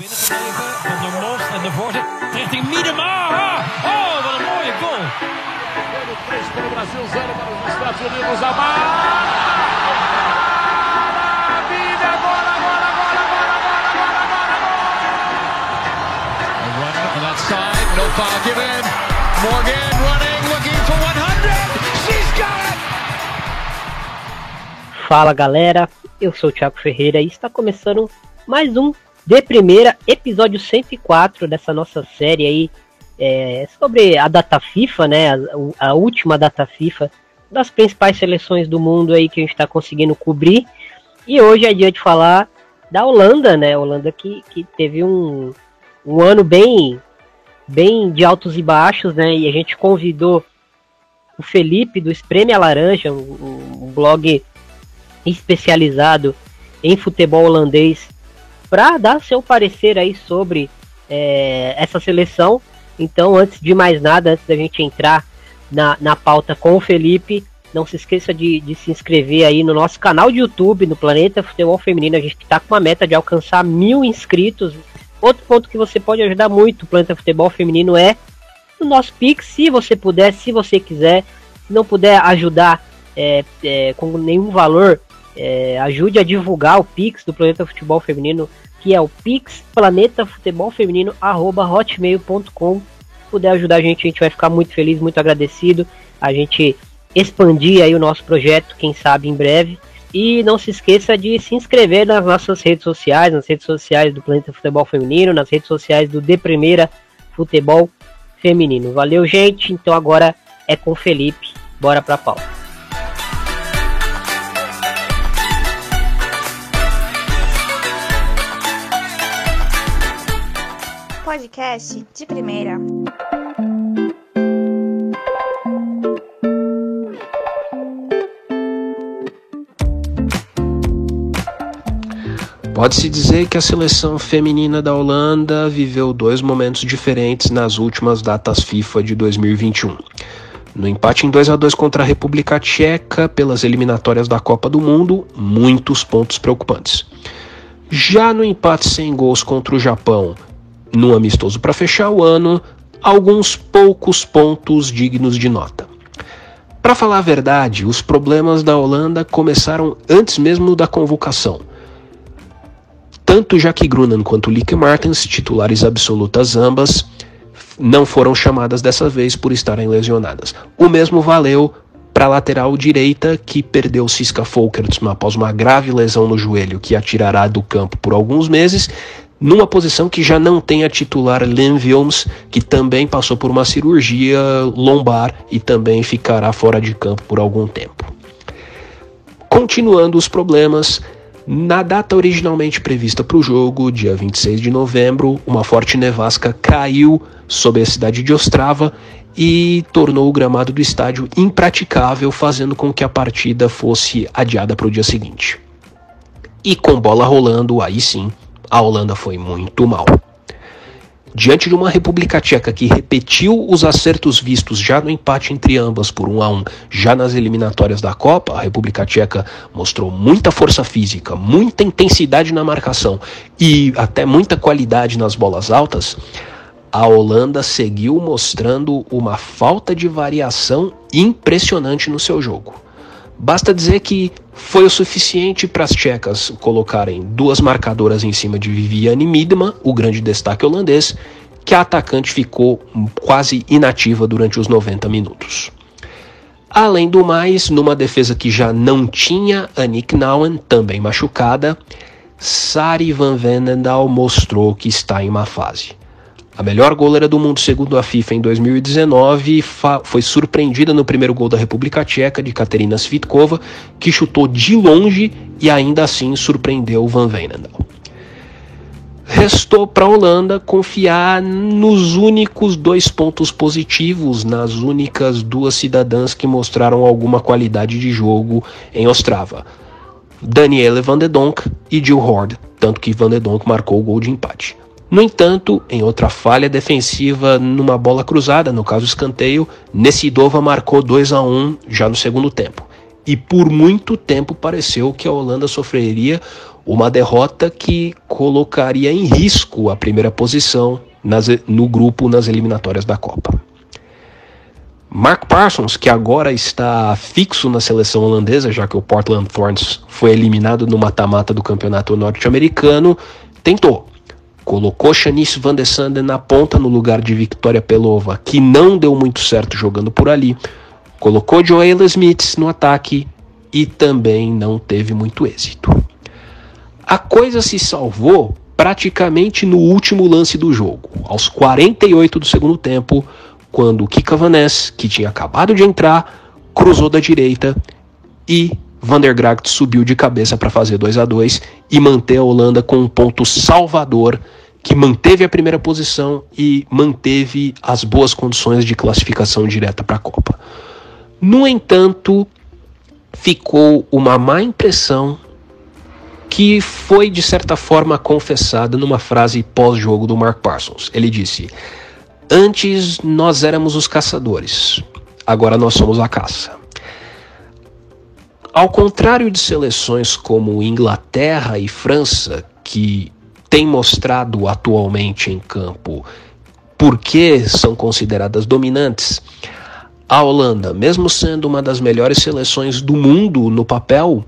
binnengebleven. Van der Most en de voorzet richting Miedema. Ah, oh, wat een mooie goal. 3 para o Brasil, 0 para os Estados Unidos. Amar! Vida, bola, bola, bola, bola, bola, bola, bola, A run on that side, no foul given. Morgan running, looking for 100. She's got it! Fala galera, eu sou o Thiago Ferreira e está começando mais um De Primeira, episódio 104 dessa nossa série aí é, sobre a data FIFA, né? A, a, última data FIFA das principais seleções do mundo aí que a gente está conseguindo cobrir. E hoje é dia de falar da Holanda, né? Holanda que, que teve um, um ano bem, bem de altos e baixos, né? E a gente convidou o Felipe do Espreme a Laranja, um, um blog especializado em futebol holandês, para dar seu parecer aí sobre é, essa seleção então, antes de mais nada, antes da gente entrar na, na pauta com o Felipe, não se esqueça de, de se inscrever aí no nosso canal de YouTube, no Planeta Futebol Feminino. A gente está com uma meta de alcançar mil inscritos. Outro ponto que você pode ajudar muito o Planeta Futebol Feminino é o nosso Pix, se você puder, se você quiser. Se não puder ajudar é, é, com nenhum valor, é, ajude a divulgar o Pix do Planeta Futebol Feminino que é o Pix Planeta Futebol Feminino hotmail.com. Puder ajudar a gente, a gente vai ficar muito feliz, muito agradecido. A gente expandir aí o nosso projeto, quem sabe em breve. E não se esqueça de se inscrever nas nossas redes sociais, nas redes sociais do Planeta Futebol Feminino, nas redes sociais do De Primeira Futebol Feminino. Valeu, gente. Então agora é com o Felipe. Bora pra pauta. Podcast de primeira. Pode-se dizer que a seleção feminina da Holanda viveu dois momentos diferentes nas últimas datas FIFA de 2021. No empate em 2 a 2 contra a República Tcheca pelas eliminatórias da Copa do Mundo, muitos pontos preocupantes. Já no empate sem gols contra o Japão no amistoso para fechar o ano, alguns poucos pontos dignos de nota. Para falar a verdade, os problemas da Holanda começaram antes mesmo da convocação. Tanto Jackie Grunan quanto Lieke Martens, titulares absolutas ambas, não foram chamadas dessa vez por estarem lesionadas. O mesmo valeu para a lateral direita, que perdeu Siska Folkersson após uma grave lesão no joelho que a tirará do campo por alguns meses, numa posição que já não tem a titular Len que também passou por uma cirurgia lombar e também ficará fora de campo por algum tempo. Continuando os problemas, na data originalmente prevista para o jogo, dia 26 de novembro, uma forte nevasca caiu sobre a cidade de Ostrava e tornou o gramado do estádio impraticável, fazendo com que a partida fosse adiada para o dia seguinte. E com bola rolando, aí sim, a Holanda foi muito mal. Diante de uma República Tcheca que repetiu os acertos vistos já no empate entre ambas por 1 a 1, já nas eliminatórias da Copa, a República Tcheca mostrou muita força física, muita intensidade na marcação e até muita qualidade nas bolas altas. A Holanda seguiu mostrando uma falta de variação impressionante no seu jogo. Basta dizer que foi o suficiente para as tchecas colocarem duas marcadoras em cima de Viviane Miedema, o grande destaque holandês, que a atacante ficou quase inativa durante os 90 minutos. Além do mais, numa defesa que já não tinha Nick Nouwen, também machucada, Sari Van Venendal mostrou que está em uma fase. A melhor goleira do mundo segundo a FIFA em 2019 foi surpreendida no primeiro gol da República Tcheca de Katerina Svitkova, que chutou de longe e ainda assim surpreendeu Van Veenendaal. Restou para a Holanda confiar nos únicos dois pontos positivos, nas únicas duas cidadãs que mostraram alguma qualidade de jogo em Ostrava. Daniele Van de Donk e Jill Hord, tanto que Van de Donk marcou o gol de empate. No entanto, em outra falha defensiva numa bola cruzada, no caso escanteio, Nessidova marcou 2 a 1 já no segundo tempo. E por muito tempo pareceu que a Holanda sofreria uma derrota que colocaria em risco a primeira posição nas, no grupo nas eliminatórias da Copa. Mark Parsons, que agora está fixo na seleção holandesa, já que o Portland Thorns foi eliminado no mata-mata do campeonato norte-americano, tentou. Colocou Shanice Van de Sanden na ponta no lugar de Victoria Pelova, que não deu muito certo jogando por ali. Colocou Joel Smith no ataque e também não teve muito êxito. A coisa se salvou praticamente no último lance do jogo, aos 48 do segundo tempo, quando Kika Vaness, que tinha acabado de entrar, cruzou da direita e Van der Gracht subiu de cabeça para fazer 2 a 2 e manter a Holanda com um ponto salvador que manteve a primeira posição e manteve as boas condições de classificação direta para a Copa. No entanto, ficou uma má impressão que foi de certa forma confessada numa frase pós-jogo do Mark Parsons. Ele disse: Antes nós éramos os caçadores, agora nós somos a caça. Ao contrário de seleções como Inglaterra e França, que têm mostrado atualmente em campo por que são consideradas dominantes, a Holanda, mesmo sendo uma das melhores seleções do mundo no papel,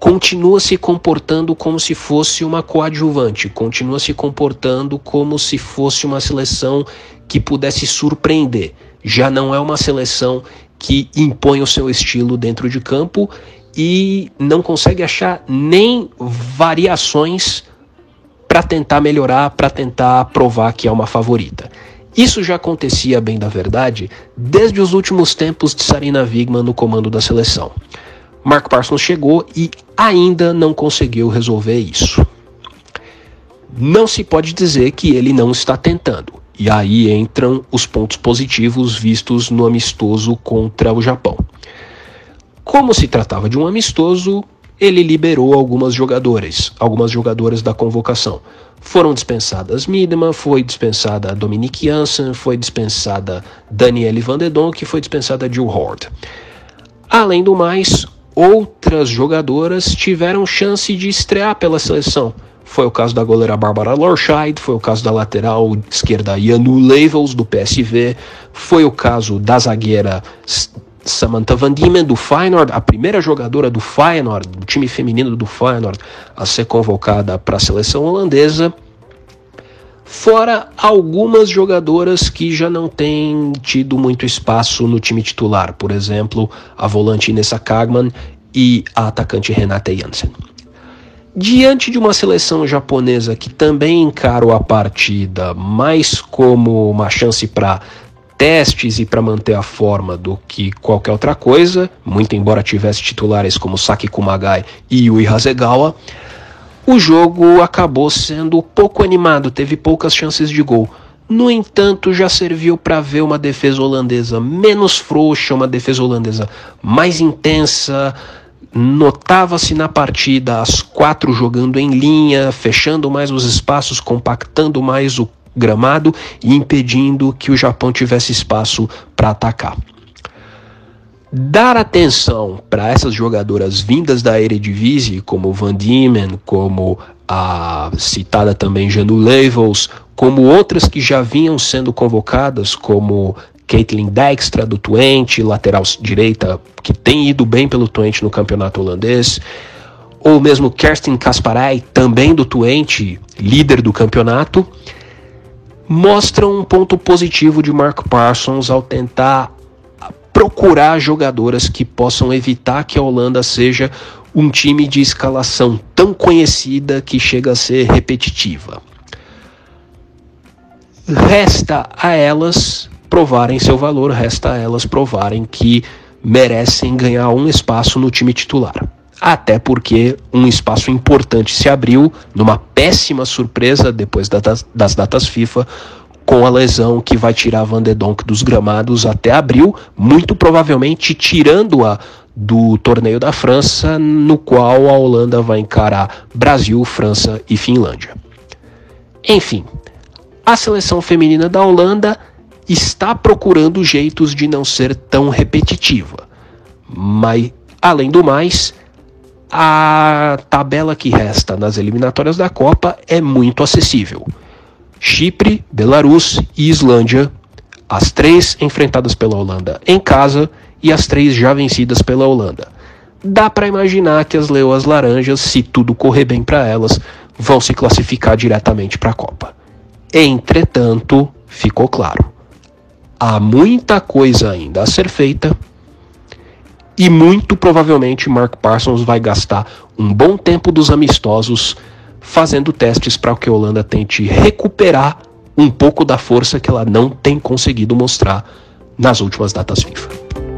continua se comportando como se fosse uma coadjuvante, continua se comportando como se fosse uma seleção que pudesse surpreender. Já não é uma seleção que impõe o seu estilo dentro de campo e não consegue achar nem variações para tentar melhorar, para tentar provar que é uma favorita. Isso já acontecia, bem da verdade, desde os últimos tempos de Sarina Wigman no comando da seleção. Mark Parsons chegou e ainda não conseguiu resolver isso. Não se pode dizer que ele não está tentando. E aí entram os pontos positivos vistos no amistoso contra o Japão. Como se tratava de um amistoso, ele liberou algumas jogadoras, algumas jogadoras da convocação. Foram dispensadas Midman, foi dispensada Dominique Janssen, foi dispensada Daniele Van de Donk, foi dispensada Jill Hort. Além do mais, outras jogadoras tiveram chance de estrear pela seleção. Foi o caso da goleira Bárbara Lorscheid, foi o caso da lateral esquerda Yanu Levels, do PSV, foi o caso da zagueira Samantha Van Diemen, do Feyenoord, a primeira jogadora do Feyenoord, do time feminino do Feyenoord, a ser convocada para a seleção holandesa. Fora algumas jogadoras que já não têm tido muito espaço no time titular, por exemplo, a volante Inessa Kagman e a atacante Renate Jansen. Diante de uma seleção japonesa que também encarou a partida mais como uma chance para testes e para manter a forma do que qualquer outra coisa, muito embora tivesse titulares como Saki Kumagai e Yui Hasegawa, o jogo acabou sendo pouco animado, teve poucas chances de gol. No entanto, já serviu para ver uma defesa holandesa menos frouxa, uma defesa holandesa mais intensa. Notava-se na partida as quatro jogando em linha, fechando mais os espaços, compactando mais o gramado e impedindo que o Japão tivesse espaço para atacar. Dar atenção para essas jogadoras vindas da Eredivisie, como Van Diemen, como a citada também Janu Levels, como outras que já vinham sendo convocadas, como Caitlin Dijkstra do Twente, lateral direita, que tem ido bem pelo Twente no campeonato holandês, ou mesmo Kerstin Kasparay, também do Twente, líder do campeonato, mostram um ponto positivo de Mark Parsons ao tentar procurar jogadoras que possam evitar que a Holanda seja um time de escalação tão conhecida que chega a ser repetitiva. Resta a elas provarem seu valor, resta a elas provarem que merecem ganhar um espaço no time titular. Até porque um espaço importante se abriu numa péssima surpresa depois das datas FIFA com a lesão que vai tirar Van de Donk dos gramados até abril, muito provavelmente tirando-a do torneio da França, no qual a Holanda vai encarar Brasil, França e Finlândia. Enfim, a seleção feminina da Holanda está procurando jeitos de não ser tão repetitiva. Mas, além do mais, a tabela que resta nas eliminatórias da Copa é muito acessível. Chipre, Belarus e Islândia, as três enfrentadas pela Holanda em casa e as três já vencidas pela Holanda. Dá para imaginar que as leoas laranjas, se tudo correr bem para elas, vão se classificar diretamente para a Copa. Entretanto, ficou claro, há muita coisa ainda a ser feita e muito provavelmente Mark Parsons vai gastar um bom tempo dos amistosos fazendo testes para que a Holanda tente recuperar um pouco da força que ela não tem conseguido mostrar nas últimas datas FIFA.